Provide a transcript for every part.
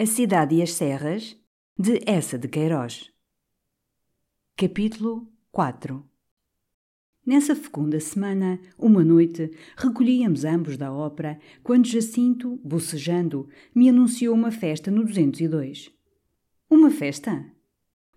A Cidade e as Serras, de Essa de Queiroz. Capítulo 4 Nessa fecunda semana, uma noite, recolhíamos ambos da ópera quando Jacinto, bocejando, me anunciou uma festa no 202. Uma festa?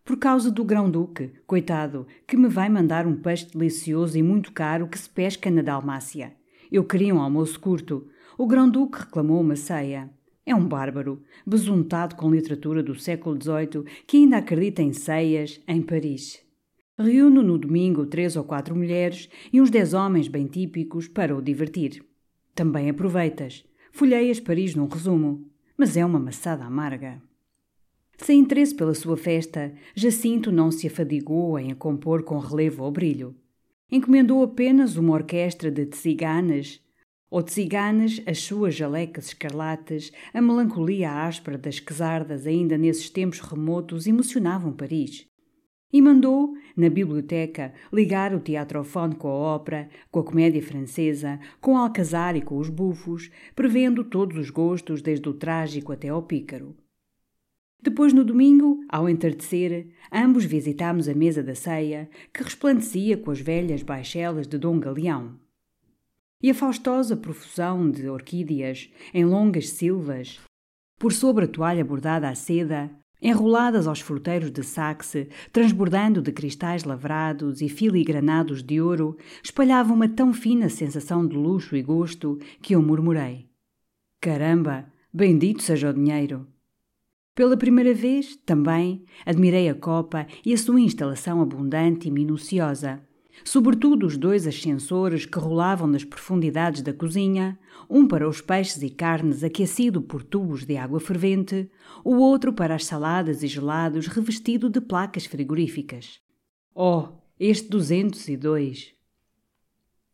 Por causa do grão-duque, coitado, que me vai mandar um peixe delicioso e muito caro que se pesca na Dalmácia. Eu queria um almoço curto. O grão-duque reclamou uma ceia. É um bárbaro, besuntado com literatura do século XVIII, que ainda acredita em ceias em Paris. Reúno no domingo três ou quatro mulheres e uns dez homens bem típicos para o divertir. Também aproveitas. Folheias Paris num resumo. Mas é uma maçada amarga. Sem interesse pela sua festa, Jacinto não se afadigou em a compor com relevo ou brilho. Encomendou apenas uma orquestra de ciganas ou ciganas, as suas jalecas escarlates, a melancolia áspera das quesardas ainda nesses tempos remotos emocionavam Paris. E mandou, na biblioteca, ligar o teatrofone com a ópera, com a comédia francesa, com o alcazar e com os bufos, prevendo todos os gostos, desde o trágico até ao pícaro. Depois, no domingo, ao entardecer, ambos visitámos a mesa da ceia, que resplandecia com as velhas baixelas de Dom Galeão e a faustosa profusão de orquídeas em longas silvas, por sobre a toalha bordada à seda, enroladas aos fruteiros de saxe, transbordando de cristais lavrados e filigranados de ouro, espalhavam uma tão fina sensação de luxo e gosto que eu murmurei: Caramba, bendito seja o dinheiro! Pela primeira vez, também, admirei a copa e a sua instalação abundante e minuciosa sobretudo os dois ascensores que rolavam nas profundidades da cozinha, um para os peixes e carnes aquecido por tubos de água fervente, o outro para as saladas e gelados revestido de placas frigoríficas. Oh, este duzentos e dois!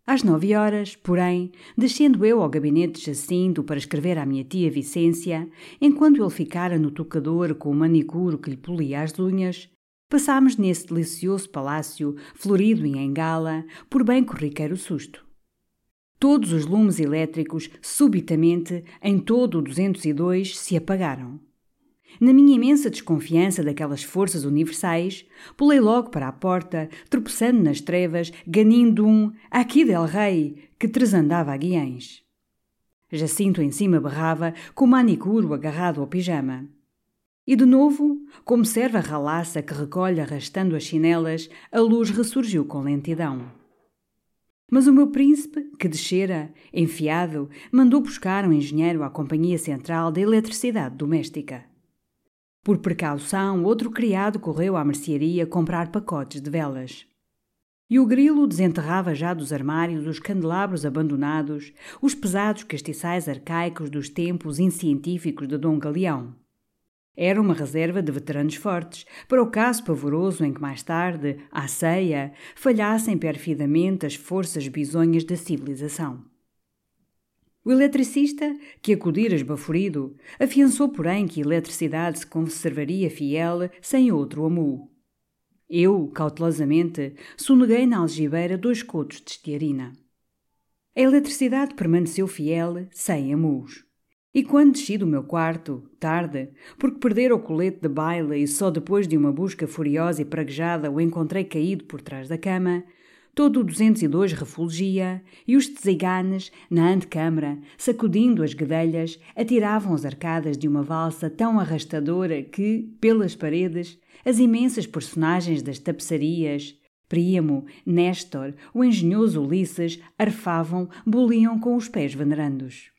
Às nove horas, porém, descendo eu ao gabinete de Jacinto para escrever à minha tia Vicência, enquanto ele ficara no tocador com o manicuro que lhe polia as unhas, Passámos nesse delicioso palácio, florido e em gala, por bem corriqueiro susto. Todos os lumes elétricos, subitamente, em todo o 202, se apagaram. Na minha imensa desconfiança daquelas forças universais, pulei logo para a porta, tropeçando nas trevas, ganindo um aqui del rei que tresandava a guiães. Jacinto em cima berrava, com o manicuro agarrado ao pijama. E de novo, como serva ralaça que recolhe arrastando as chinelas, a luz ressurgiu com lentidão. Mas o meu príncipe, que descera, enfiado, mandou buscar um engenheiro à Companhia Central da Eletricidade Doméstica. Por precaução, outro criado correu à mercearia comprar pacotes de velas. E o grilo desenterrava já dos armários os candelabros abandonados, os pesados castiçais arcaicos dos tempos incientíficos de Dom Galeão. Era uma reserva de veteranos fortes, para o caso pavoroso em que mais tarde, à ceia, falhassem perfidamente as forças bisonhas da civilização. O eletricista, que acudira esbaforido, afiançou, porém, que a eletricidade se conservaria fiel sem outro amu. Eu, cautelosamente, soneguei na algibeira dois cotos de estearina. A eletricidade permaneceu fiel, sem amus. E quando desci do meu quarto, tarde, porque perdera o colete de baile e só depois de uma busca furiosa e praguejada o encontrei caído por trás da cama, todo o 202 refulgia e os tziganes, na antecâmara, sacudindo as guedelhas, atiravam as arcadas de uma valsa tão arrastadora que, pelas paredes, as imensas personagens das tapeçarias, Príamo, Néstor, o engenhoso Ulisses, arfavam, boliam com os pés venerandos.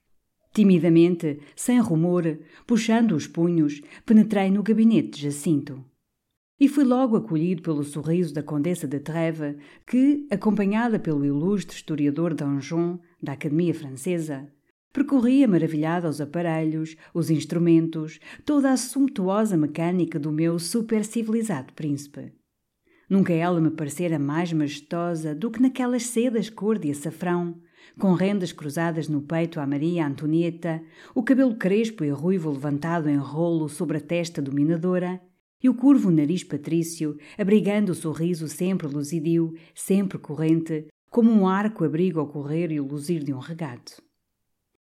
Timidamente, sem rumor, puxando os punhos, penetrei no gabinete de Jacinto. E fui logo acolhido pelo sorriso da Condessa de Trèves, que, acompanhada pelo ilustre historiador Danjon, da Academia Francesa, percorria maravilhada os aparelhos, os instrumentos, toda a sumptuosa mecânica do meu supercivilizado príncipe. Nunca ela me parecera mais majestosa do que naquelas sedas cor de açafrão, com rendas cruzadas no peito à Maria Antonieta, o cabelo crespo e ruivo levantado em rolo sobre a testa dominadora, e o curvo nariz patrício, abrigando o sorriso sempre luzidio, sempre corrente, como um arco abriga o correr e o luzir de um regato.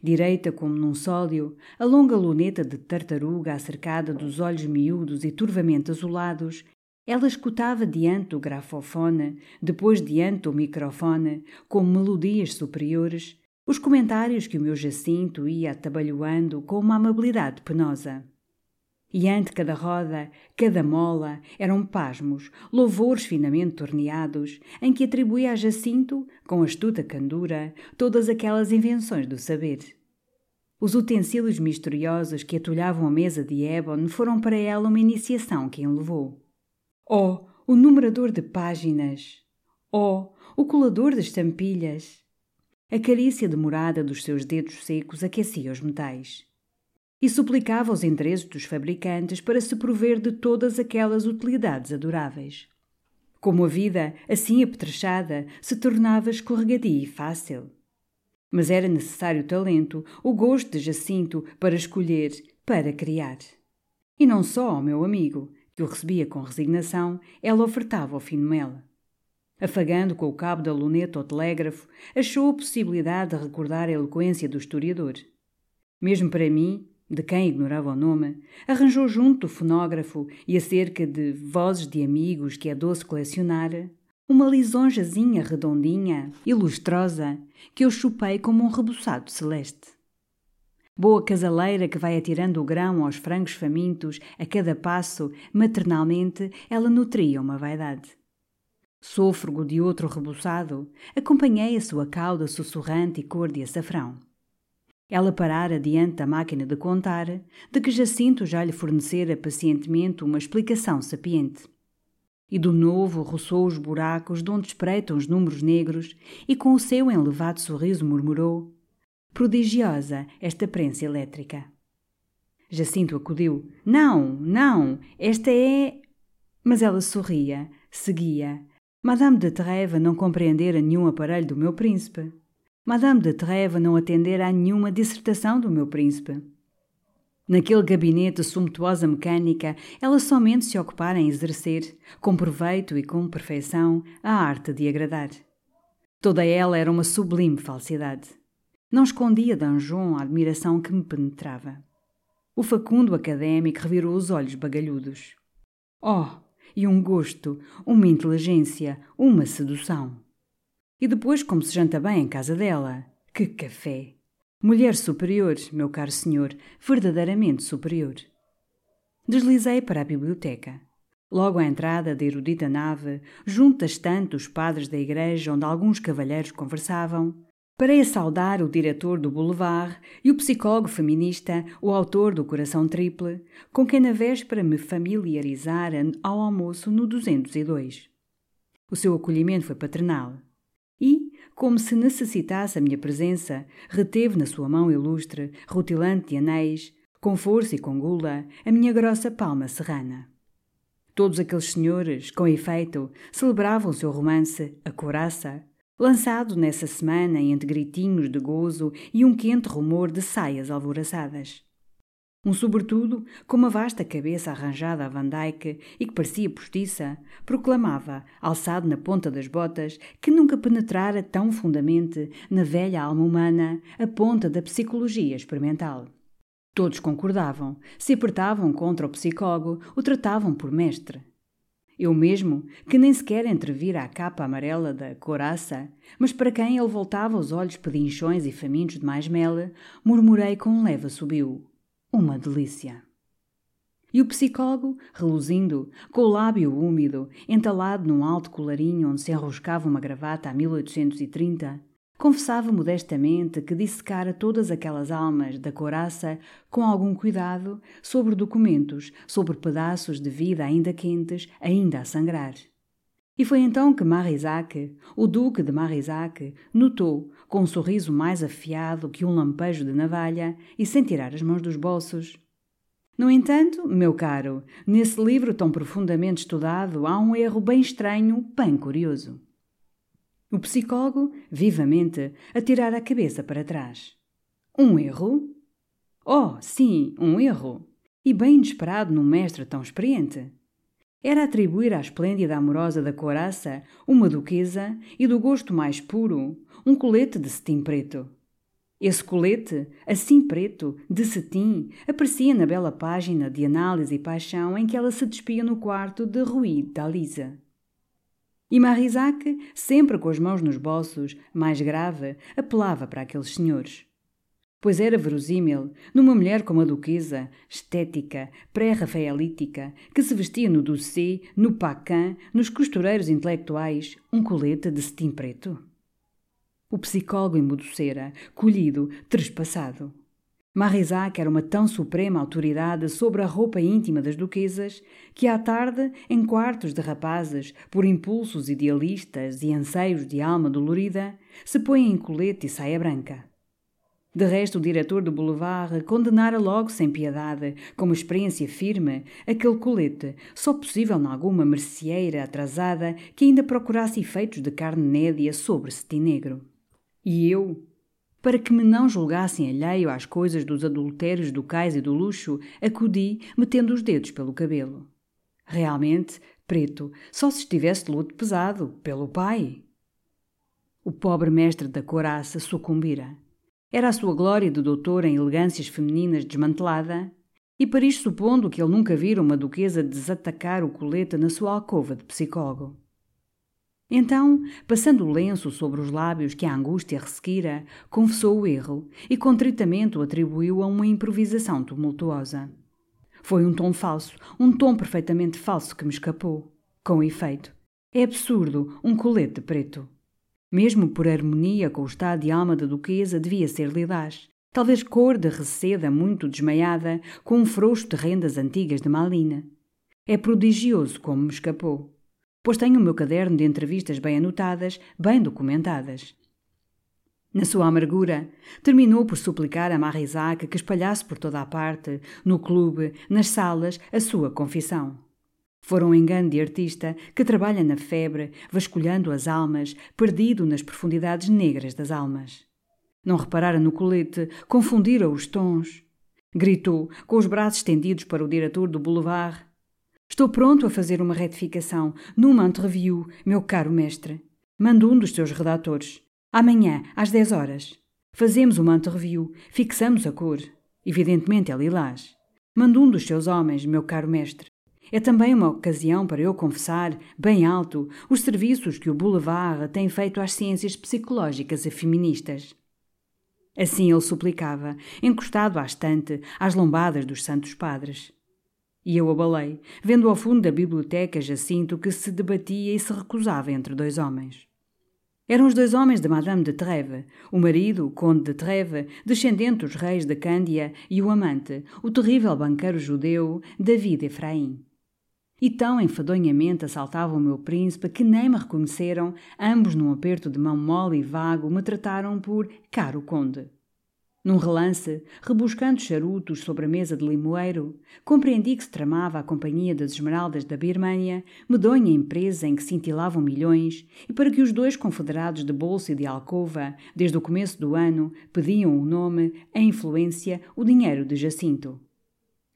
Direita como num sólio, a longa luneta de tartaruga acercada dos olhos miúdos e turvamente azulados, ela escutava diante do grafofone, depois diante do microfone, com melodias superiores, os comentários que o meu Jacinto ia atabalhoando com uma amabilidade penosa. E ante cada roda, cada mola, eram pasmos, louvores finamente torneados, em que atribuía a Jacinto, com astuta candura, todas aquelas invenções do saber. Os utensílios misteriosos que atulhavam a mesa de ébano foram para ela uma iniciação que enlevou. Oh, o numerador de páginas! Oh, o colador de estampilhas! A carícia demorada dos seus dedos secos aquecia os metais e suplicava os interesses dos fabricantes para se prover de todas aquelas utilidades adoráveis. Como a vida, assim apetrechada, se tornava escorregadia e fácil. Mas era necessário talento, o gosto de Jacinto para escolher, para criar. E não só ao meu amigo, que o recebia com resignação, ela ofertava o fino mel. Afagando com o cabo da luneta ao telégrafo, achou a possibilidade de recordar a eloquência do historiador. Mesmo para mim, de quem ignorava o nome, arranjou junto do fonógrafo e acerca de vozes de amigos que é doce colecionar, uma lisonjazinha redondinha e lustrosa que eu chupei como um rebuçado celeste. Boa casaleira que vai atirando o grão aos frangos famintos, a cada passo, maternalmente, ela nutria uma vaidade. Sôfrego de outro rebuçado, acompanhei a sua cauda sussurrante e cor de açafrão. Ela parara diante da máquina de contar, de que Jacinto já lhe fornecera pacientemente uma explicação sapiente. E do novo roçou os buracos de onde espreitam os números negros e com o seu enlevado sorriso murmurou: Prodigiosa esta prensa elétrica. Jacinto acudiu: Não, não, esta é. Mas ela sorria, seguia. Madame de Trèves não compreendera nenhum aparelho do meu príncipe. Madame de Trèves não atendera a nenhuma dissertação do meu príncipe. Naquele gabinete sumptuosa mecânica, ela somente se ocupara em exercer, com proveito e com perfeição, a arte de agradar. Toda ela era uma sublime falsidade. Não escondia Danjon a admiração que me penetrava. O facundo académico revirou os olhos bagalhudos. Oh, e um gosto, uma inteligência, uma sedução! E depois como se janta bem em casa dela. Que café! Mulher superior, meu caro senhor, verdadeiramente superior. Deslizei para a biblioteca. Logo à entrada da erudita nave, junto das tantos padres da igreja onde alguns cavalheiros conversavam, parei a saudar o diretor do Boulevard e o psicólogo feminista, o autor do Coração Triple, com quem na véspera me familiarizara ao almoço no 202. O seu acolhimento foi paternal e, como se necessitasse a minha presença, reteve na sua mão ilustre, rutilante de anéis, com força e com gula, a minha grossa palma serrana. Todos aqueles senhores, com efeito, celebravam o seu romance, a coraça, lançado nessa semana entre gritinhos de gozo e um quente rumor de saias alvoraçadas. Um sobretudo, com uma vasta cabeça arranjada Van Dyke e que parecia postiça, proclamava, alçado na ponta das botas, que nunca penetrara tão fundamente na velha alma humana a ponta da psicologia experimental. Todos concordavam, se apertavam contra o psicólogo, o tratavam por mestre. Eu mesmo, que nem sequer entrevira a capa amarela da coraça, mas para quem ele voltava os olhos pedinchões e famintos de mais mel, murmurei com um leve assobio. Uma delícia. E o psicólogo, reluzindo, com o lábio úmido, entalado num alto colarinho onde se enroscava uma gravata a 1830, confessava modestamente que dissecara todas aquelas almas da coraça com algum cuidado sobre documentos, sobre pedaços de vida ainda quentes, ainda a sangrar. E foi então que Marisac, o duque de Marisac, notou, com um sorriso mais afiado que um lampejo de navalha e sem tirar as mãos dos bolsos. No entanto, meu caro, nesse livro tão profundamente estudado há um erro bem estranho, bem curioso. O psicólogo, vivamente, atirara a cabeça para trás. Um erro? Oh, sim, um erro. E bem inesperado num mestre tão experiente era atribuir à esplêndida amorosa da coraça uma duquesa e do gosto mais puro, um colete de cetim preto. Esse colete, assim preto, de cetim, aparecia na bela página de análise e paixão em que ela se despia no quarto de Rui da Lisa. E Marisac, sempre com as mãos nos bolsos, mais grave, apelava para aqueles senhores. Pois era verosímil, numa mulher como a duquesa, estética, pré-rafaelítica, que se vestia no doce, no paquin, nos costureiros intelectuais, um colete de cetim preto. O psicólogo emudecera, colhido, trespassado. Marisac era uma tão suprema autoridade sobre a roupa íntima das duquesas que à tarde, em quartos de rapazes, por impulsos idealistas e anseios de alma dolorida, se põe em colete e saia branca. De resto, o diretor do Boulevard condenara logo sem piedade, como experiência firme, aquele colete, só possível alguma merceeira atrasada que ainda procurasse efeitos de carne nédia sobre cetim negro. E eu, para que me não julgassem alheio às coisas dos adultérios do cais e do luxo, acudi, metendo os dedos pelo cabelo. Realmente, preto, só se estivesse de luto pesado, pelo pai. O pobre mestre da coraça sucumbira. Era a sua glória de doutor em elegâncias femininas desmantelada, e para isto supondo que ele nunca vira uma duquesa desatacar o colete na sua alcova de psicólogo. Então, passando o lenço sobre os lábios que a angústia ressequira, confessou o erro e contritamente o atribuiu a uma improvisação tumultuosa. Foi um tom falso, um tom perfeitamente falso que me escapou. Com efeito, é absurdo um colete preto. Mesmo por harmonia com o estado de alma da duquesa, devia ser lilás. Talvez cor de receda muito desmaiada, com um frouxo de rendas antigas de malina. É prodigioso como me escapou pois tenho o meu caderno de entrevistas bem anotadas, bem documentadas. Na sua amargura, terminou por suplicar a Marisac que espalhasse por toda a parte, no clube, nas salas, a sua confissão. Fora um engano de artista que trabalha na febre, vasculhando as almas, perdido nas profundidades negras das almas. Não reparara no colete, confundira os tons. Gritou, com os braços estendidos para o diretor do boulevard: Estou pronto a fazer uma retificação numa entreview, meu caro mestre. Mando um dos seus redatores. Amanhã, às 10 horas. Fazemos uma entreview, fixamos a cor. Evidentemente é lilás. Mando um dos seus homens, meu caro mestre. É também uma ocasião para eu confessar, bem alto, os serviços que o Boulevard tem feito às ciências psicológicas e feministas. Assim ele suplicava, encostado à estante, às lombadas dos santos padres. E eu abalei, vendo ao fundo da biblioteca Jacinto que se debatia e se recusava entre dois homens. Eram os dois homens de Madame de Trèves, o marido, o conde de Trèves, descendente dos reis da Cândia, e o amante, o terrível banqueiro judeu David Efraim. E tão enfadonhamente assaltava o meu príncipe que nem me reconheceram, ambos num aperto de mão mole e vago me trataram por caro conde. Num relance, rebuscando charutos sobre a mesa de limoeiro, compreendi que se tramava a companhia das esmeraldas da Birmânia, medonha empresa em que cintilavam milhões, e para que os dois confederados de bolsa e de alcova, desde o começo do ano, pediam o nome, a influência, o dinheiro de Jacinto.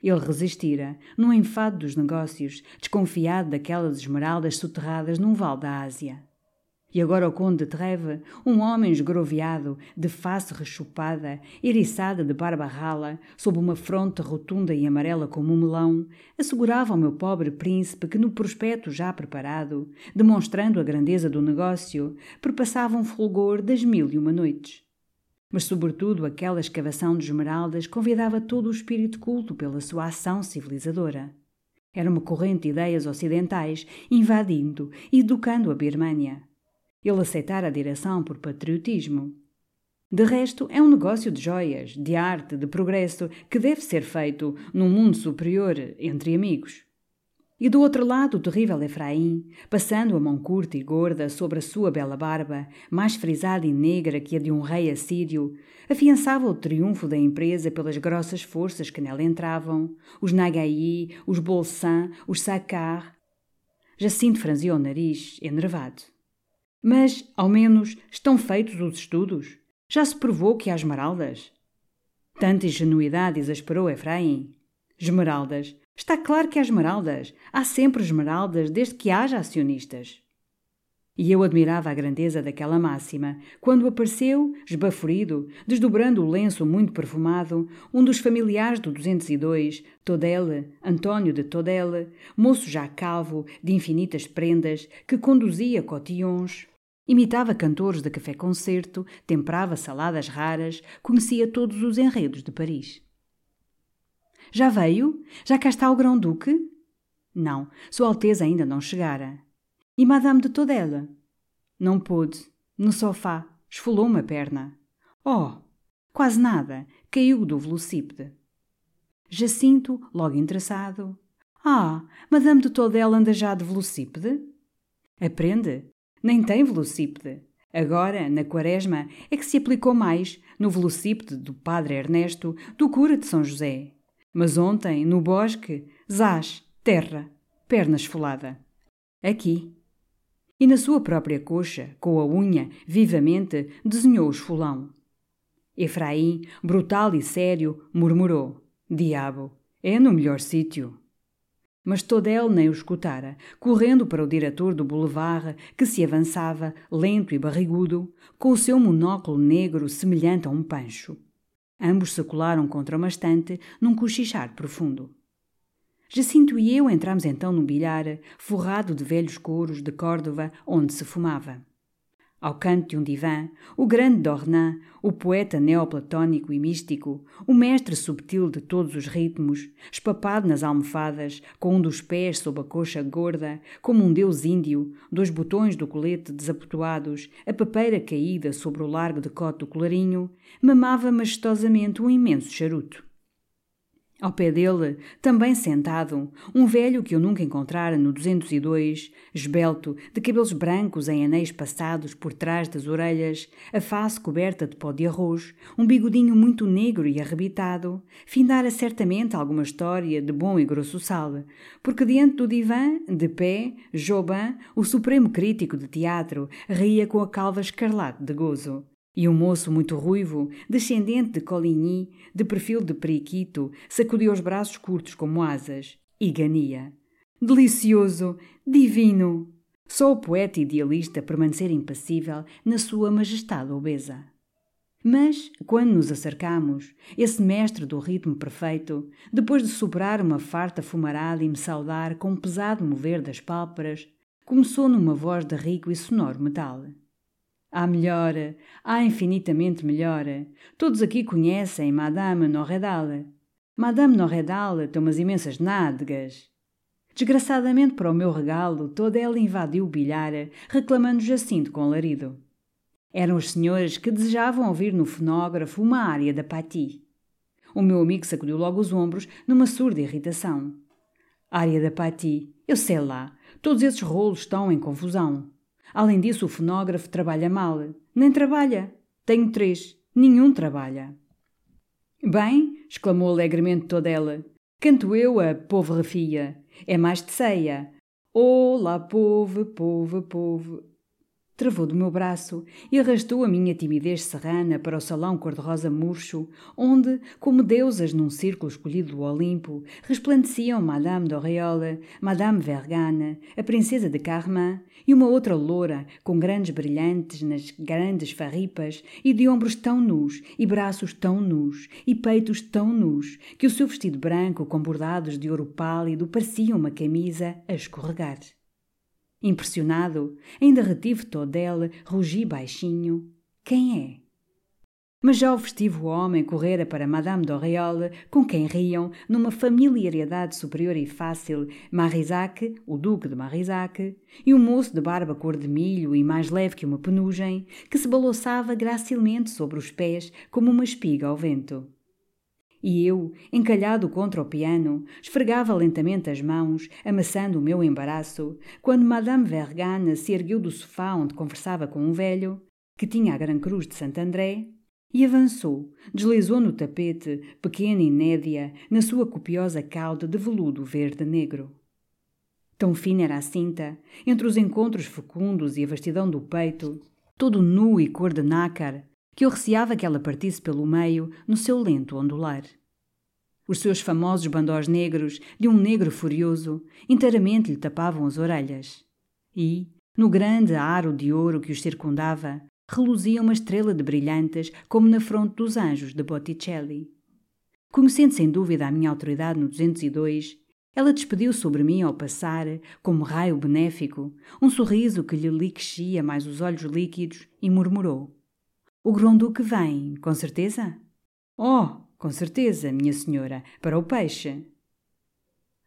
Ele resistira, num enfado dos negócios, desconfiado daquelas esmeraldas soterradas num vale da Ásia. E agora o conde de Treve, um homem esgroviado, de face rechupada, eriçada de barba rala, sob uma fronte rotunda e amarela como um melão, assegurava ao meu pobre príncipe que no prospecto já preparado, demonstrando a grandeza do negócio, perpassava um fulgor das mil e uma noites. Mas, sobretudo, aquela escavação de esmeraldas convidava todo o espírito culto pela sua ação civilizadora. Era uma corrente de ideias ocidentais invadindo e educando a Birmânia. Ele aceitara a direção por patriotismo. De resto, é um negócio de joias, de arte, de progresso, que deve ser feito num mundo superior, entre amigos. E do outro lado, o terrível Efraim, passando a mão curta e gorda sobre a sua bela barba, mais frisada e negra que a de um rei assírio, afiançava o triunfo da empresa pelas grossas forças que nela entravam, os Nagai, os Bolsan, os Sakar. Jacinto franziu o nariz, enervado. Mas, ao menos, estão feitos os estudos? Já se provou que há esmeraldas? Tanta ingenuidade exasperou Efraim. Esmeraldas. Está claro que há esmeraldas. Há sempre esmeraldas desde que haja acionistas. E eu admirava a grandeza daquela máxima, quando apareceu, esbaforido, desdobrando o lenço muito perfumado, um dos familiares do 202, Todele, Antônio de Todele, moço já calvo, de infinitas prendas, que conduzia cotillons, imitava cantores de café-concerto, temperava saladas raras, conhecia todos os enredos de Paris. Já veio? Já cá está o Grão-Duque? Não, Sua Alteza ainda não chegara. E Madame de Todela? Não pôde. No sofá. Esfolou uma perna. Oh! Quase nada. Caiu do velocípede. Jacinto, logo interessado. Ah, Madame de Todela anda já de velocípede? Aprende. Nem tem velocípede. Agora, na quaresma, é que se aplicou mais no velocípede do padre Ernesto, do cura de São José. Mas ontem, no bosque, zás, terra, perna esfolada. Aqui, e na sua própria coxa, com a unha, vivamente, desenhou o esfolão. Efraim, brutal e sério, murmurou: Diabo, é no melhor sítio. Mas Todel nem o escutara, correndo para o diretor do boulevard, que se avançava, lento e barrigudo, com o seu monóculo negro semelhante a um pancho. Ambos se colaram contra uma estante, num cochichar profundo. Jacinto e eu entramos então num bilhar, forrado de velhos couros de Córdoba, onde se fumava. Ao canto de um divã, o grande Dornan, o poeta neoplatónico e místico, o mestre subtil de todos os ritmos, espapado nas almofadas, com um dos pés sob a coxa gorda, como um deus índio, dois botões do colete desabotoados, a papeira caída sobre o largo decote do colarinho, mamava majestosamente um imenso charuto. Ao pé dele, também sentado, um velho que eu nunca encontrara no 202, esbelto, de cabelos brancos em anéis passados por trás das orelhas, a face coberta de pó de arroz, um bigodinho muito negro e arrebitado, findara certamente alguma história de bom e grosso sal, porque diante do divã, de pé, Jobin, o supremo crítico de teatro, ria com a calva escarlate de gozo. E um moço muito ruivo, descendente de Coligny, de perfil de periquito, sacudiu os braços curtos como asas e gania. Delicioso! Divino! Só o poeta idealista permanecer impassível na sua majestade obesa. Mas, quando nos acercamos, esse mestre do ritmo perfeito, depois de soprar uma farta fumarada e me saudar com um pesado mover das pálpebras, começou numa voz de rico e sonoro metal. Há melhor, há infinitamente melhor. Todos aqui conhecem Madame Norredal. Madame Norredal tem umas imensas nádegas. Desgraçadamente para o meu regalo, toda ela invadiu o bilhar, reclamando Jacinto com alarido. Eram os senhores que desejavam ouvir no fonógrafo uma área da Patti. O meu amigo sacudiu logo os ombros numa surda irritação. Área da Patti, eu sei lá, todos esses rolos estão em confusão. Além disso, o fonógrafo trabalha mal. Nem trabalha. Tenho três. Nenhum trabalha. Bem, exclamou alegremente toda ela. Canto eu a povo Fia. É mais de ceia. Olá, povo, povo, povo travou do meu braço e arrastou a minha timidez serrana para o salão cor-de-rosa murcho, onde, como deusas num círculo escolhido do Olimpo, resplandeciam Madame d'Auréole, Madame Vergane, a princesa de Carmin e uma outra loura com grandes brilhantes nas grandes farripas e de ombros tão nus e braços tão nus e peitos tão nus que o seu vestido branco com bordados de ouro pálido parecia uma camisa a escorregar. Impressionado, ainda retive Todel, rugi baixinho. Quem é? Mas já o festivo homem correra para Madame d'Auréole, com quem riam, numa familiaridade superior e fácil, Marisac, o Duque de Marisac, e um moço de barba cor de milho e mais leve que uma penugem, que se balouçava gracilmente sobre os pés como uma espiga ao vento. E eu, encalhado contra o piano, esfregava lentamente as mãos, amassando o meu embaraço, quando Madame Vergane se ergueu do sofá onde conversava com um velho, que tinha a Gran Cruz de Santo André, e avançou, deslizou no tapete, pequena e nédia, na sua copiosa cauda de veludo verde-negro. Tão fina era a cinta, entre os encontros fecundos e a vastidão do peito, todo nu e cor de nácar, que eu receava que ela partisse pelo meio no seu lento ondular. Os seus famosos bandós negros, de um negro furioso, inteiramente lhe tapavam as orelhas. E, No grande aro de ouro que os circundava, reluzia uma estrela de brilhantes como na fronte dos anjos de Botticelli. Conhecendo sem dúvida a minha autoridade no 202, ela despediu sobre mim ao passar, como raio benéfico, um sorriso que lhe liquexia mais os olhos líquidos e murmurou: O Gronduque vem, com certeza? Oh, com certeza, minha senhora, para o peixe.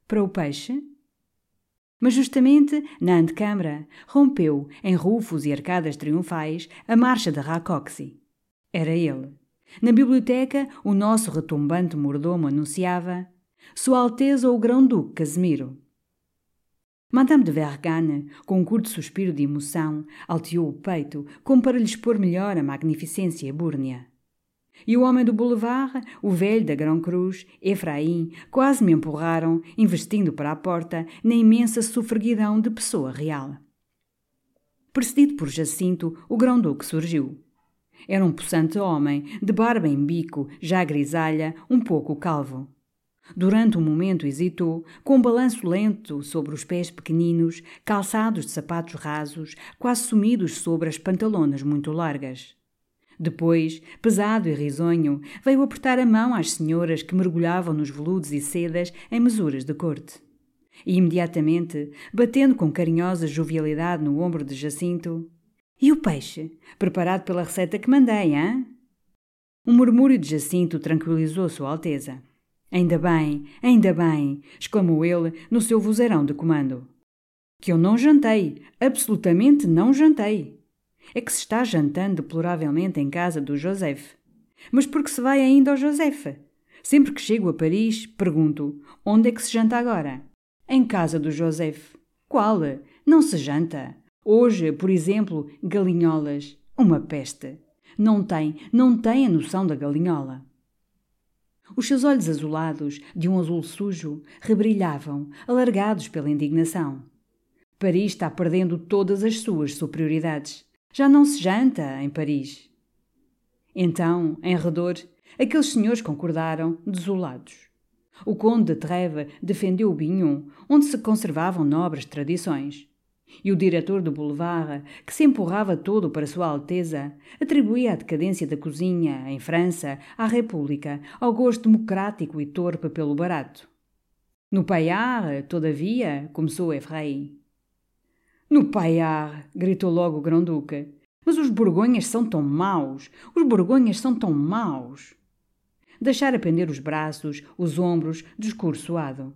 Para o peixe? Mas justamente na antecâmara rompeu, em rufos e arcadas triunfais, a marcha de Racoxi. Era ele. Na biblioteca, o nosso retumbante mordomo anunciava Sua Alteza o Grão-Duque Casimiro. Madame de Vergane, com um curto suspiro de emoção, alteou o peito como para lhe expor melhor a magnificência búrnea. E o homem do boulevard, o velho da Grão Cruz, Efraim, quase me empurraram, investindo para a porta, na imensa sofreguidão de pessoa real. Precedido por Jacinto, o Grão-Duque surgiu. Era um possante homem, de barba em bico, já grisalha, um pouco calvo. Durante um momento hesitou, com um balanço lento sobre os pés pequeninos, calçados de sapatos rasos, quase sumidos sobre as pantalonas muito largas. Depois, pesado e risonho, veio apertar a mão às senhoras que mergulhavam nos veludos e sedas em mesuras de corte. E imediatamente, batendo com carinhosa jovialidade no ombro de Jacinto, e o peixe? Preparado pela receita que mandei, hã? Um murmúrio de Jacinto tranquilizou Sua Alteza. Ainda bem, ainda bem, exclamou ele no seu vozeirão de comando. Que eu não jantei, absolutamente não jantei. É que se está jantando deploravelmente em casa do Joseph. Mas por que se vai ainda ao Joseph? Sempre que chego a Paris, pergunto: onde é que se janta agora? Em casa do Joseph. Qual? Não se janta. Hoje, por exemplo, galinholas. Uma peste. Não tem, não tem a noção da galinhola. Os seus olhos azulados, de um azul sujo, rebrilhavam, alargados pela indignação. Paris está perdendo todas as suas superioridades. Já não se janta em Paris. Então, em redor, aqueles senhores concordaram, desolados. O conde de Trèves defendeu o Bignon, onde se conservavam nobres tradições. E o diretor do Boulevard, que se empurrava todo para Sua Alteza, atribuía a decadência da cozinha, em França, à República, ao gosto democrático e torpe pelo barato. No Paiar, todavia, começou Efraim. No Paiar, gritou logo o Grão-Duque. Mas os borgonhas são tão maus! Os borgonhas são tão maus! Deixara pender os braços, os ombros, discursoado.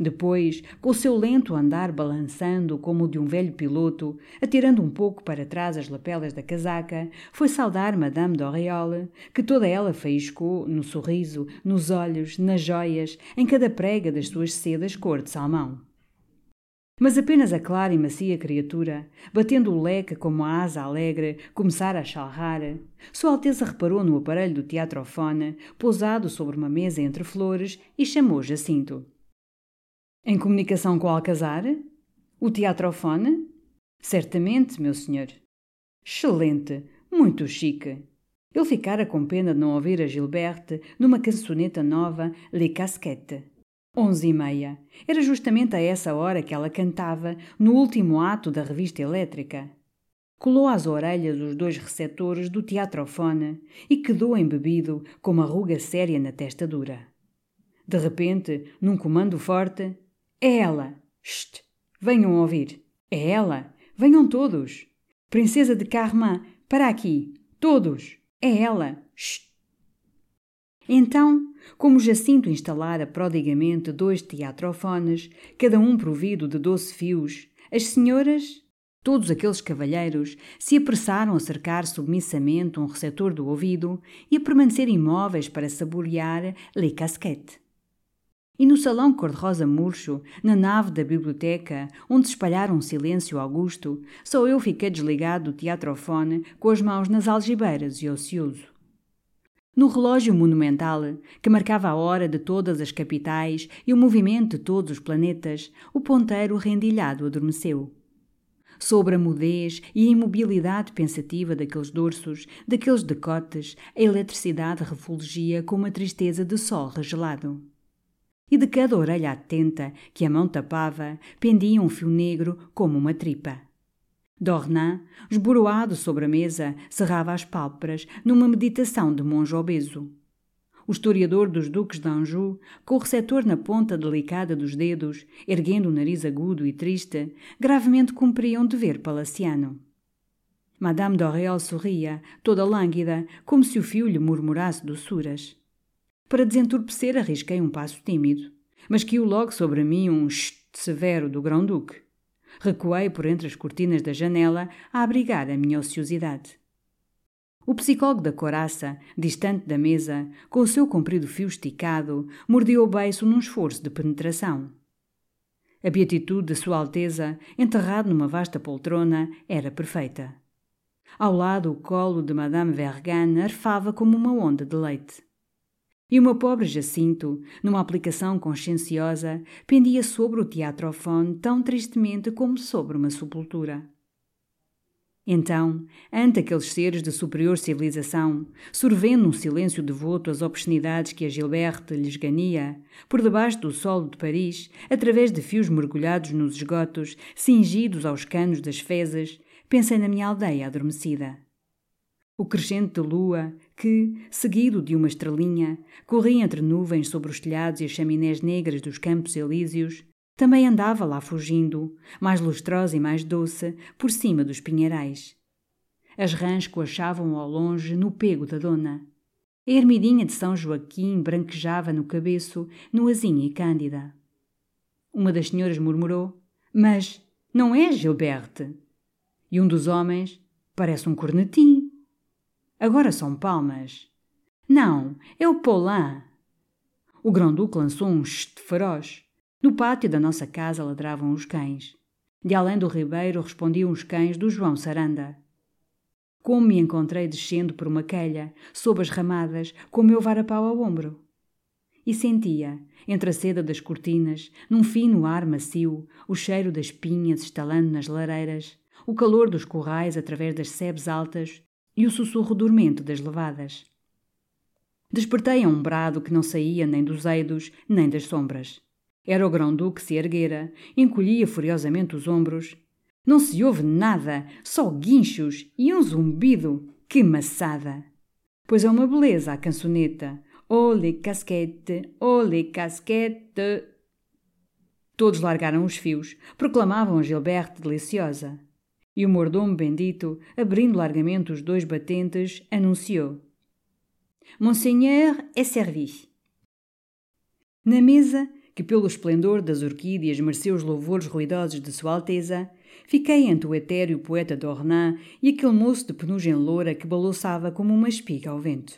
Depois, com o seu lento andar balançando como o de um velho piloto, atirando um pouco para trás as lapelas da casaca, foi saudar Madame d'Auréole, que toda ela faiscou no sorriso, nos olhos, nas joias, em cada prega das suas sedas cor de salmão. Mas apenas a clara e macia criatura, batendo o leque como a asa alegre, começara a chalrar, Sua Alteza reparou no aparelho do teatrofone, pousado sobre uma mesa entre flores, e chamou Jacinto. Em comunicação com Alcazar? O teatrofone? Certamente, meu senhor. Excelente, muito chique. Ele ficara com pena de não ouvir a Gilberte numa cançoneta nova, Le Casquette. Onze e meia. Era justamente a essa hora que ela cantava, no último ato da revista elétrica. Colou às orelhas os dois receptores do teatrofone e quedou embebido com uma ruga séria na testa dura. De repente, num comando forte, é ela! Shht! Venham ouvir! É ela! Venham todos! Princesa de Carmin, para aqui! Todos! É ela! Shht! Então, como Jacinto instalara prodigamente dois teatrofones, cada um provido de doze fios, as senhoras, todos aqueles cavalheiros, se apressaram a cercar submissamente um receptor do ouvido e a permanecer imóveis para saborear les casquettes. E no salão cor-de-rosa murcho, na nave da biblioteca, onde se espalhara um silêncio augusto, só eu fiquei desligado do teatrofone, com as mãos nas algibeiras e ocioso. No relógio monumental, que marcava a hora de todas as capitais e o movimento de todos os planetas, o ponteiro rendilhado adormeceu. Sobre a mudez e a imobilidade pensativa daqueles dorsos, daqueles decotes, a eletricidade refulgia com uma tristeza de sol regelado e de cada orelha atenta que a mão tapava pendia um fio negro como uma tripa. Dornan, esboroado sobre a mesa, cerrava as pálpebras numa meditação de monge obeso. O historiador dos duques de Anjou, com o receptor na ponta delicada dos dedos, erguendo o nariz agudo e triste, gravemente cumpria um dever palaciano. Madame d'Auréal sorria, toda lânguida, como se o fio lhe murmurasse doçuras. Para desentorpecer, arrisquei um passo tímido, mas caiu logo sobre mim um cht severo do grão-duque. Recuei por entre as cortinas da janela a abrigar a minha ociosidade. O psicólogo da coraça, distante da mesa, com o seu comprido fio esticado, mordia o beiço num esforço de penetração. A beatitude de Sua Alteza, enterrado numa vasta poltrona, era perfeita. Ao lado, o colo de Madame Vergane arfava como uma onda de leite. E o meu pobre Jacinto, numa aplicação conscienciosa, pendia sobre o teatrofone tão tristemente como sobre uma sepultura. Então, ante aqueles seres de superior civilização, sorvendo um silêncio devoto as obscenidades que a Gilberte lhes ganhia, por debaixo do solo de Paris, através de fios mergulhados nos esgotos, cingidos aos canos das fezes, pensei na minha aldeia adormecida. O crescente de lua, que, seguido de uma estrelinha, corria entre nuvens sobre os telhados e as chaminés negras dos campos elíseos, também andava lá fugindo, mais lustrosa e mais doce, por cima dos pinheirais. As rãs coachavam ao longe no pego da dona. A ermidinha de São Joaquim branquejava no cabeço, nuazinha e cândida. Uma das senhoras murmurou: Mas não é Gilberte? E um dos homens parece um cornetim. Agora são palmas. Não, é o Paulin. O grão-duque lançou um chute feroz. No pátio da nossa casa ladravam os cães. De além do ribeiro respondiam os cães do João Saranda. Como me encontrei descendo por uma quelha, sob as ramadas, com o meu varapau ao ombro. E sentia, entre a seda das cortinas, num fino ar macio, o cheiro das pinhas estalando nas lareiras, o calor dos corrais através das sebes altas e o sussurro dormente das levadas. Despertei a um brado que não saía nem dos eidos, nem das sombras. Era o grão-duque se erguera, encolhia furiosamente os ombros. Não se ouve nada, só guinchos e um zumbido. Que maçada! Pois é uma beleza a cançoneta. Ole casquete, ole casquete. Todos largaram os fios, proclamavam a Gilberte deliciosa. E o mordomo bendito, abrindo largamente os dois batentes, anunciou: Monseigneur é servi. Na mesa, que pelo esplendor das orquídeas mereceu os louvores ruidosos de Sua Alteza, fiquei entre o etéreo poeta d'Ornans e aquele moço de penugem loura que balouçava como uma espiga ao vento.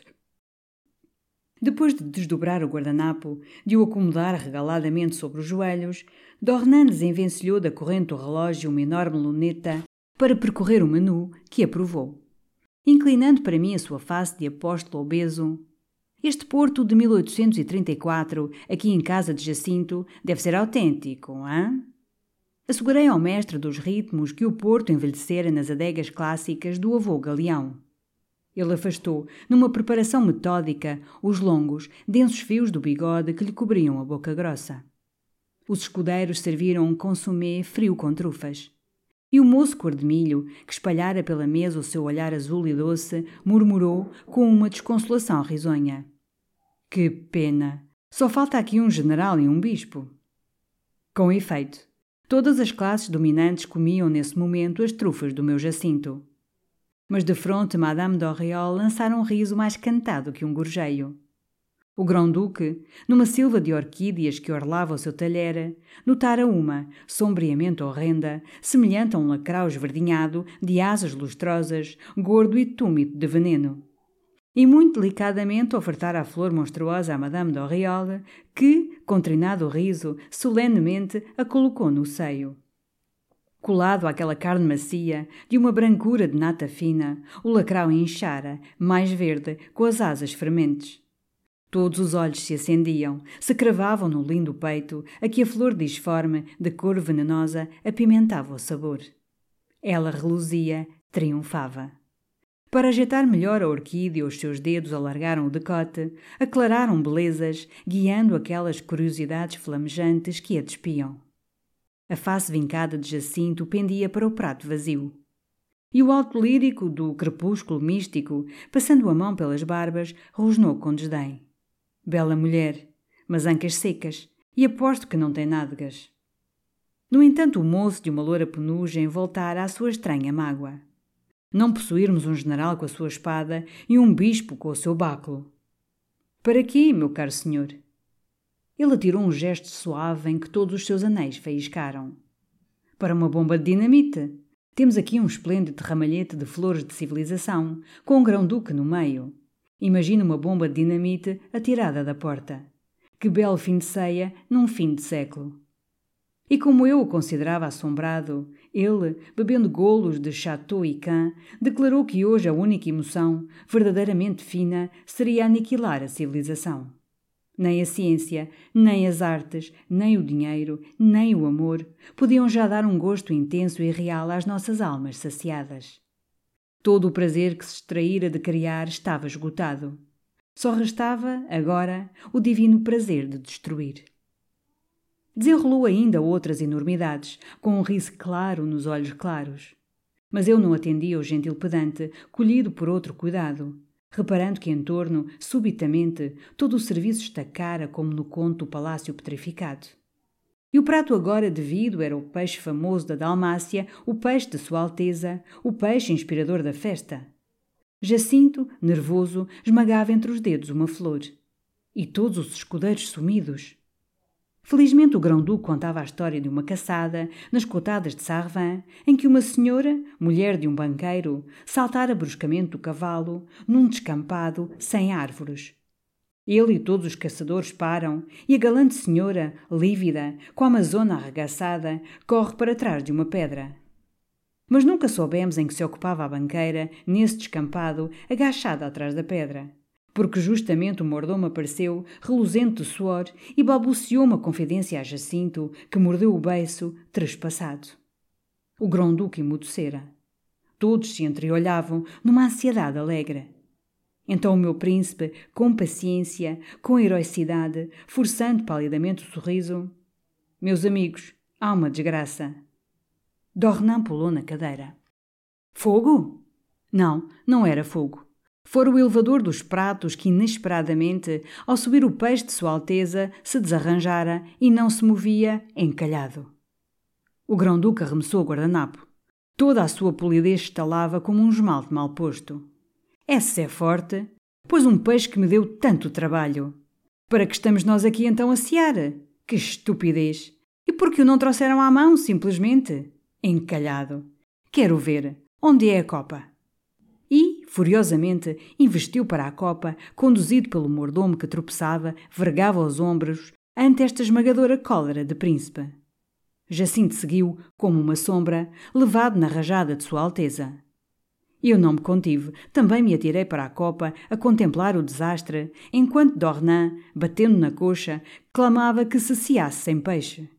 Depois de desdobrar o guardanapo, de o acomodar regaladamente sobre os joelhos, Dornan desenvencilhou da corrente do relógio uma enorme luneta para percorrer o menu, que aprovou. Inclinando para mim a sua face de apóstolo obeso, este Porto de 1834, aqui em casa de Jacinto, deve ser autêntico, hein? Assegurei ao mestre dos ritmos que o Porto envelhecera nas adegas clássicas do avô Galeão. Ele afastou, numa preparação metódica, os longos, densos fios do bigode que lhe cobriam a boca grossa. Os escudeiros serviram um consumé frio com trufas. E o moço cor de milho, que espalhara pela mesa o seu olhar azul e doce, murmurou com uma desconsolação risonha. Que pena! Só falta aqui um general e um bispo. Com efeito, todas as classes dominantes comiam nesse momento as trufas do meu Jacinto. Mas de fronte Madame d'Oriol lançara um riso mais cantado que um gorjeio. O grão-duque, numa silva de orquídeas que orlava o seu talher, notara uma, sombriamente horrenda, semelhante a um lacrau esverdinhado, de asas lustrosas, gordo e túmido de veneno. E muito delicadamente ofertara a flor monstruosa a Madame d'Oriol, que, com trinado riso, solenemente a colocou no seio. Colado àquela carne macia, de uma brancura de nata fina, o lacrau inchara, mais verde, com as asas frementes. Todos os olhos se acendiam, se cravavam no lindo peito, a que a flor disforme, de cor venenosa, apimentava o sabor. Ela reluzia, triunfava. Para ajeitar melhor a orquídea, os seus dedos alargaram o decote, aclararam belezas, guiando aquelas curiosidades flamejantes que a despiam. A face vincada de Jacinto pendia para o prato vazio. E o alto lírico do crepúsculo místico, passando a mão pelas barbas, rosnou com desdém. Bela mulher, mas ancas secas, e aposto que não tem nádegas. No entanto, o moço de uma loura penugem voltara à sua estranha mágoa. Não possuirmos um general com a sua espada e um bispo com o seu báculo. Para aqui, meu caro senhor? Ele atirou um gesto suave em que todos os seus anéis faiscaram. Para uma bomba de dinamite. Temos aqui um esplêndido ramalhete de flores de civilização, com um grão-duque no meio. Imagina uma bomba de dinamite atirada da porta. Que belo fim de ceia num fim de século. E como eu o considerava assombrado, ele, bebendo golos de Chateau e Can, declarou que hoje a única emoção, verdadeiramente fina, seria aniquilar a civilização. Nem a ciência, nem as artes, nem o dinheiro, nem o amor podiam já dar um gosto intenso e real às nossas almas saciadas. Todo o prazer que se extraíra de criar estava esgotado. Só restava, agora, o divino prazer de destruir. Desenrolou ainda outras enormidades, com um riso claro nos olhos claros. Mas eu não atendi ao gentil pedante, colhido por outro cuidado, reparando que em torno, subitamente, todo o serviço estacara como no conto do Palácio Petrificado. E o prato agora devido era o peixe famoso da Dalmácia, o peixe de Sua Alteza, o peixe inspirador da festa. Jacinto, nervoso, esmagava entre os dedos uma flor. E todos os escudeiros sumidos. Felizmente o grão-duque contava a história de uma caçada nas cotadas de Sarvan, em que uma senhora, mulher de um banqueiro, saltara bruscamente do cavalo num descampado sem árvores. Ele e todos os caçadores param e a galante senhora, lívida, com a amazona arregaçada, corre para trás de uma pedra. Mas nunca soubemos em que se ocupava a banqueira, nesse descampado, agachada atrás da pedra porque justamente o mordomo apareceu, reluzente de suor, e balbuciou uma confidência a Jacinto, que mordeu o beiço, trespassado. O grão-duque emudecera. Todos se entreolhavam numa ansiedade alegre. Então o meu príncipe, com paciência, com heroicidade, forçando palidamente o sorriso: Meus amigos, há uma desgraça. Dornan pulou na cadeira. Fogo? Não, não era fogo. Fora o elevador dos pratos que, inesperadamente, ao subir o peixe de Sua Alteza, se desarranjara e não se movia, encalhado. O grão-duque arremessou o guardanapo. Toda a sua polidez estalava como um esmalte mal posto. Essa é forte, pois um peixe que me deu tanto trabalho. Para que estamos nós aqui então a sear? Que estupidez! E por que o não trouxeram à mão, simplesmente? Encalhado. Quero ver. Onde é a copa? e, furiosamente, investiu para a copa, conduzido pelo mordomo que tropeçava, vergava os ombros, ante esta esmagadora cólera de príncipe. Jacinto seguiu, como uma sombra, levado na rajada de Sua Alteza. Eu não me contive, também me atirei para a copa a contemplar o desastre, enquanto Dornan, batendo na coxa, clamava que se seasse sem peixe.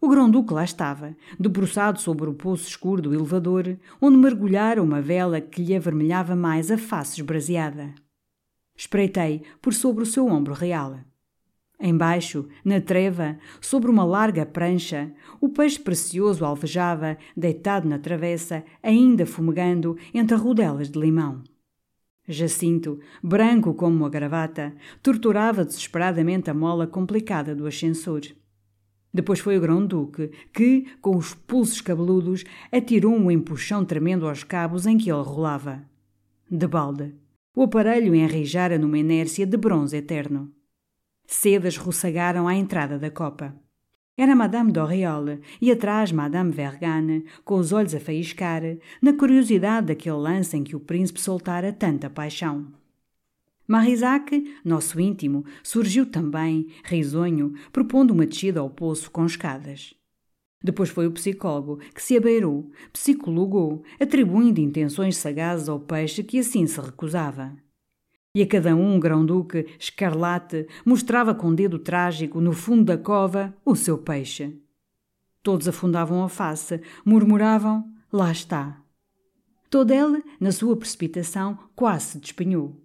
O grão-duque lá estava, debruçado sobre o poço escuro do elevador, onde mergulhara uma vela que lhe avermelhava mais a face esbraseada. Espreitei por sobre o seu ombro real. Embaixo, na treva, sobre uma larga prancha, o peixe precioso alvejava, deitado na travessa, ainda fumegando entre rodelas de limão. Jacinto, branco como uma gravata, torturava desesperadamente a mola complicada do ascensor. Depois foi o grão-duque, que, com os pulsos cabeludos, atirou um empuxão tremendo aos cabos em que ele rolava. De balde. O aparelho enrijara numa inércia de bronze eterno. Sedas roçagaram à entrada da copa. Era Madame d'Oriol e atrás Madame Vergane, com os olhos a faiscar, na curiosidade daquele lance em que o príncipe soltara tanta paixão. Marisac, nosso íntimo, surgiu também, risonho, propondo uma descida ao poço com escadas. Depois foi o psicólogo, que se abeirou, psicologou, atribuindo intenções sagazes ao peixe que assim se recusava. E a cada um grão-duque, escarlate, mostrava com dedo trágico, no fundo da cova, o seu peixe. Todos afundavam a face, murmuravam: Lá está. Toda ela, na sua precipitação, quase se despenhou.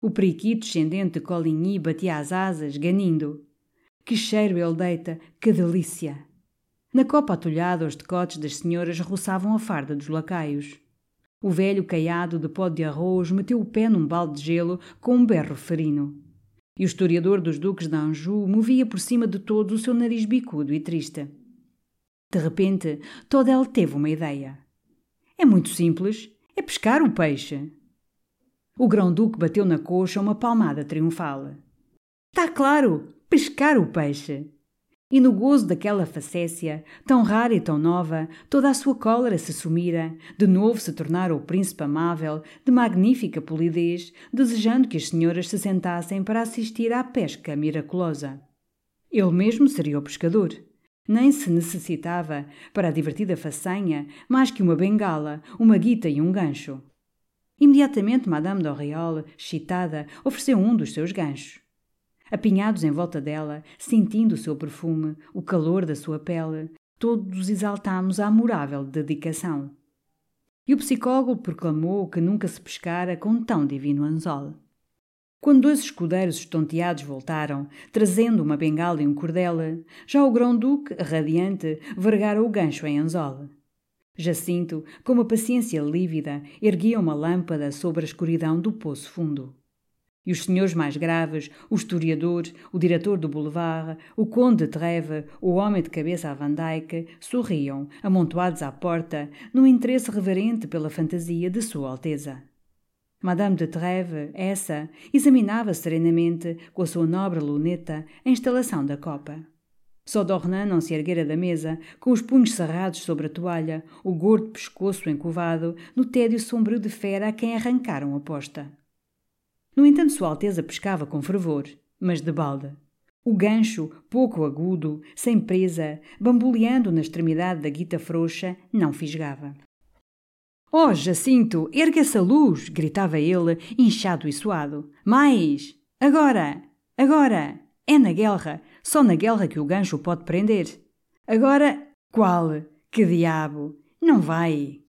O periquito descendente de Coligny batia as asas, ganindo. Que cheiro ele deita, que delícia! Na copa atulhada, os decotes das senhoras roçavam a farda dos lacaios. O velho caiado de pó de arroz meteu o pé num balde de gelo com um berro ferino. E o historiador dos duques de Anjou movia por cima de todos o seu nariz bicudo e triste. De repente, Todel teve uma ideia. É muito simples. É pescar o peixe. O grão-duque bateu na coxa uma palmada triunfal. Está claro! Pescar o peixe! E no gozo daquela facécia, tão rara e tão nova, toda a sua cólera se sumira, de novo se tornara o príncipe amável, de magnífica polidez, desejando que as senhoras se sentassem para assistir à pesca miraculosa. Ele mesmo seria o pescador. Nem se necessitava, para a divertida façanha, mais que uma bengala, uma guita e um gancho. Imediatamente Madame d'Oriol, excitada, ofereceu um dos seus ganchos. Apinhados em volta dela, sentindo o seu perfume, o calor da sua pele, todos exaltámos a amorável dedicação. E o psicólogo proclamou que nunca se pescara com tão divino anzol. Quando dois escudeiros estonteados voltaram, trazendo uma bengala e um cordel, já o grão-duque, radiante, vergara o gancho em anzol. Jacinto, com uma paciência lívida, erguia uma lâmpada sobre a escuridão do poço fundo. E os senhores mais graves, o historiador, o diretor do boulevard, o conde de Trèves, o homem de cabeça a Van Dyke, sorriam, amontoados à porta, num interesse reverente pela fantasia de Sua Alteza. Madame de Trèves, essa, examinava serenamente, com a sua nobre luneta, a instalação da copa. Só Dornan não se erguera da mesa, com os punhos cerrados sobre a toalha, o gordo pescoço encovado, no tédio sombrio de fera a quem arrancaram a posta. No entanto, Sua Alteza pescava com fervor, mas de balda. O gancho, pouco agudo, sem presa, bamboleando na extremidade da guita frouxa, não fisgava. Oh, Jacinto, erga essa luz! gritava ele, inchado e suado. Mais! Agora! Agora! É na guerra! Só na guerra que o gancho pode prender. Agora, qual? Que diabo! Não vai!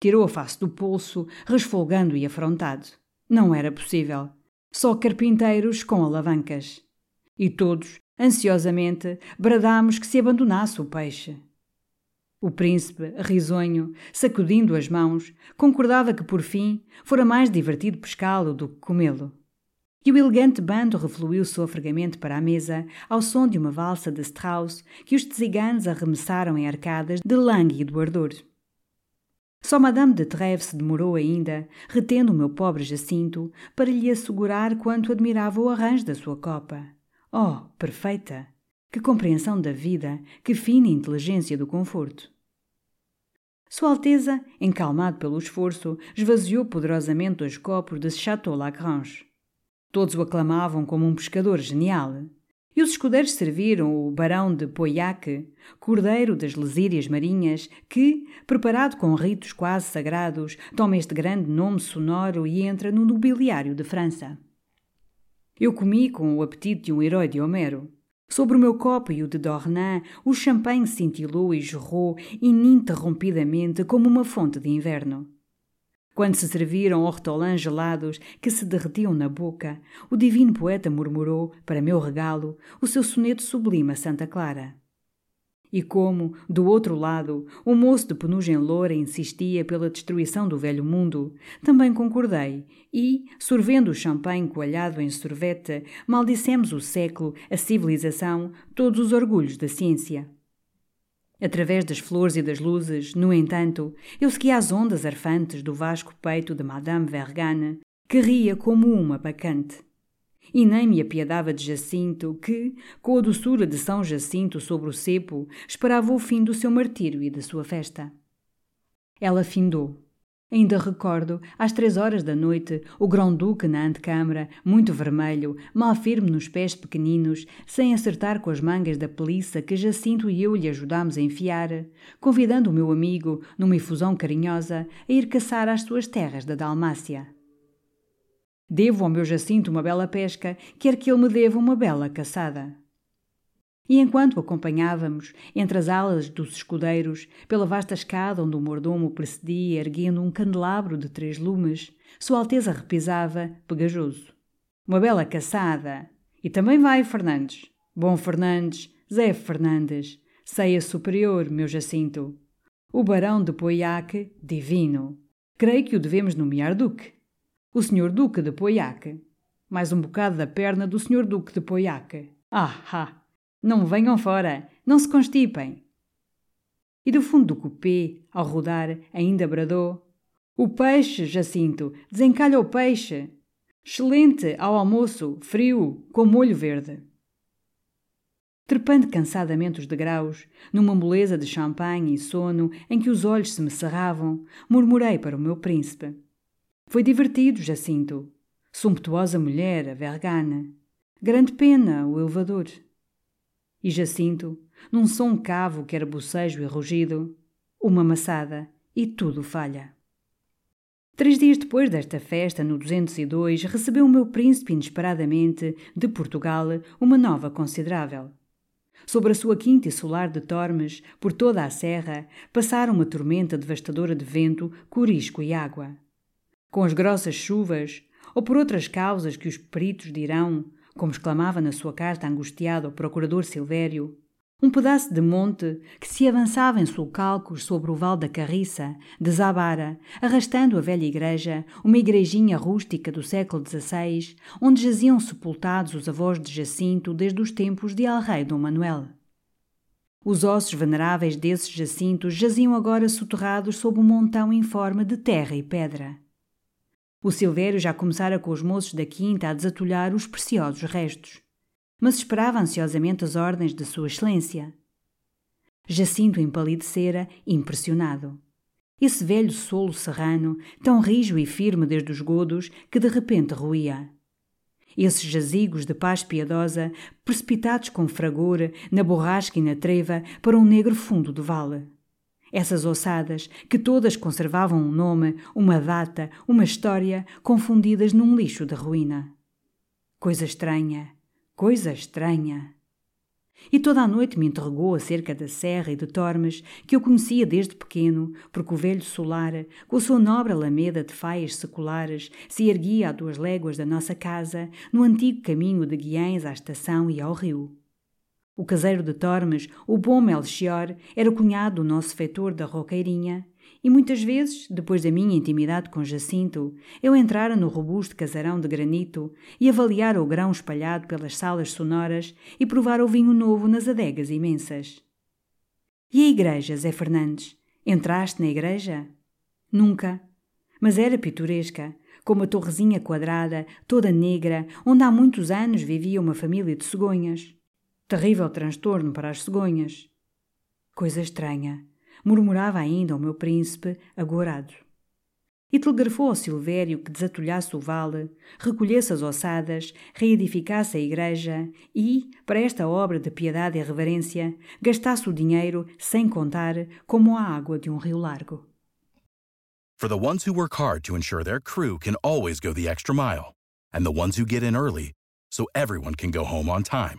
Tirou a face do pulso, resfolgando e afrontado. Não era possível. Só carpinteiros com alavancas. E todos, ansiosamente, bradámos que se abandonasse o peixe. O príncipe, risonho, sacudindo as mãos, concordava que, por fim, fora mais divertido pescá-lo do que comê-lo. E o elegante bando refluiu sofregamente para a mesa, ao som de uma valsa de Strauss que os tziganos arremessaram em arcadas de lânguido ardor. Só Madame de Trèves se demorou ainda, retendo o meu pobre Jacinto, para lhe assegurar quanto admirava o arranjo da sua copa. Oh, perfeita! Que compreensão da vida, que fina inteligência do conforto! Sua Alteza, encalmado pelo esforço, esvaziou poderosamente dois copos de Chateau Lagrange. Todos o aclamavam como um pescador genial. E os escudeiros serviram o barão de Pauillac, cordeiro das lesírias marinhas, que, preparado com ritos quase sagrados, toma este grande nome sonoro e entra no nobiliário de França. Eu comi com o apetite de um herói de Homero. Sobre o meu copo e o de Dornan, o champanhe cintilou e jorrou ininterrompidamente como uma fonte de inverno. Quando se serviram hortolãs gelados que se derretiam na boca, o divino poeta murmurou, para meu regalo, o seu soneto sublime a Santa Clara. E como, do outro lado, o moço de penugem loura insistia pela destruição do velho mundo, também concordei e, sorvendo o champanhe coalhado em sorvete, maldissemos o século, a civilização, todos os orgulhos da ciência. Através das flores e das luzes, no entanto, eu seguia as ondas arfantes do vasco peito de Madame Vergane, que ria como uma bacante. E nem me apiedava de Jacinto, que, com a doçura de São Jacinto sobre o cepo, esperava o fim do seu martírio e da sua festa. Ela findou, Ainda recordo, às três horas da noite, o grão-duque na antecâmara, muito vermelho, mal firme nos pés pequeninos, sem acertar com as mangas da peliça que Jacinto e eu lhe ajudámos a enfiar, convidando o meu amigo, numa efusão carinhosa, a ir caçar às suas terras da Dalmácia. Devo ao meu Jacinto uma bela pesca, quer que ele me deva uma bela caçada. E enquanto acompanhávamos, entre as alas dos escudeiros, pela vasta escada onde o mordomo precedia erguendo um candelabro de três lumes, Sua Alteza repisava, pegajoso. Uma bela caçada! E também vai, Fernandes. Bom Fernandes, Zé Fernandes, ceia superior, meu Jacinto. O barão de Poiac, divino. Creio que o devemos nomear Duque. O Sr. Duque de Poiac. Mais um bocado da perna do Sr. Duque de Poiac. Ah, ah! Não venham fora! Não se constipem! E do fundo do cupê, ao rodar, ainda bradou: O peixe, Jacinto! Desencalha o peixe! Excelente ao almoço, frio, com molho verde. Trepando cansadamente os degraus, numa moleza de champanhe e sono em que os olhos se me cerravam, murmurei para o meu príncipe. Foi divertido, Jacinto. Sumptuosa mulher, a vergana. Grande pena, o elevador. E Jacinto, num som cavo que era bocejo e rugido, uma maçada e tudo falha. Três dias depois desta festa, no 202, recebeu o meu príncipe inesperadamente, de Portugal, uma nova considerável. Sobre a sua quinta e solar de Tormes, por toda a serra, passara uma tormenta devastadora de vento, corisco e água. Com as grossas chuvas, ou por outras causas que os peritos dirão, como exclamava na sua carta angustiado ao procurador Silvério, um pedaço de monte que se avançava em sulcalcos sobre o val da Carriça desabara, arrastando a velha igreja, uma igrejinha rústica do século XVI, onde jaziam sepultados os avós de Jacinto desde os tempos de El-Rei Dom Manuel. Os ossos veneráveis desses jacintos jaziam agora soterrados sob um montão informe de terra e pedra. O Silvério já começara com os moços da quinta a desatulhar os preciosos restos mas esperava ansiosamente as ordens de Sua Excelência. Jacinto empalidecera, impressionado. Esse velho solo serrano, tão rijo e firme desde os godos, que de repente ruía. Esses jazigos de paz piedosa, precipitados com fragor, na borrasca e na treva, para um negro fundo do vale. Essas ossadas, que todas conservavam um nome, uma data, uma história, confundidas num lixo de ruína. Coisa estranha, Coisa estranha. E toda a noite me interrogou acerca da serra e de Tormes, que eu conhecia desde pequeno, porque o velho solar, com a sua nobre alameda de faias seculares, se erguia a duas léguas da nossa casa, no antigo caminho de Guiães à estação e ao rio. O caseiro de Tormes, o bom Melchior, era cunhado do nosso feitor da Roqueirinha, e muitas vezes, depois da minha intimidade com Jacinto, eu entrara no robusto casarão de granito e avaliara o grão espalhado pelas salas sonoras e provara o vinho novo nas adegas imensas. E a igreja, Zé Fernandes? Entraste na igreja? Nunca. Mas era pitoresca, com uma torrezinha quadrada, toda negra, onde há muitos anos vivia uma família de cegonhas. Terrível transtorno para as cegonhas. Coisa estranha murmurava ainda o meu príncipe, agorado. E telegrafou ao Silvério que desatulhasse o vale, recolhesse as ossadas, reedificasse a igreja e, para esta obra de piedade e reverência, gastasse o dinheiro sem contar como a água de um rio largo. For the ones who work hard to ensure their crew can always go the extra mile, and the ones who get in early so everyone can go home on time,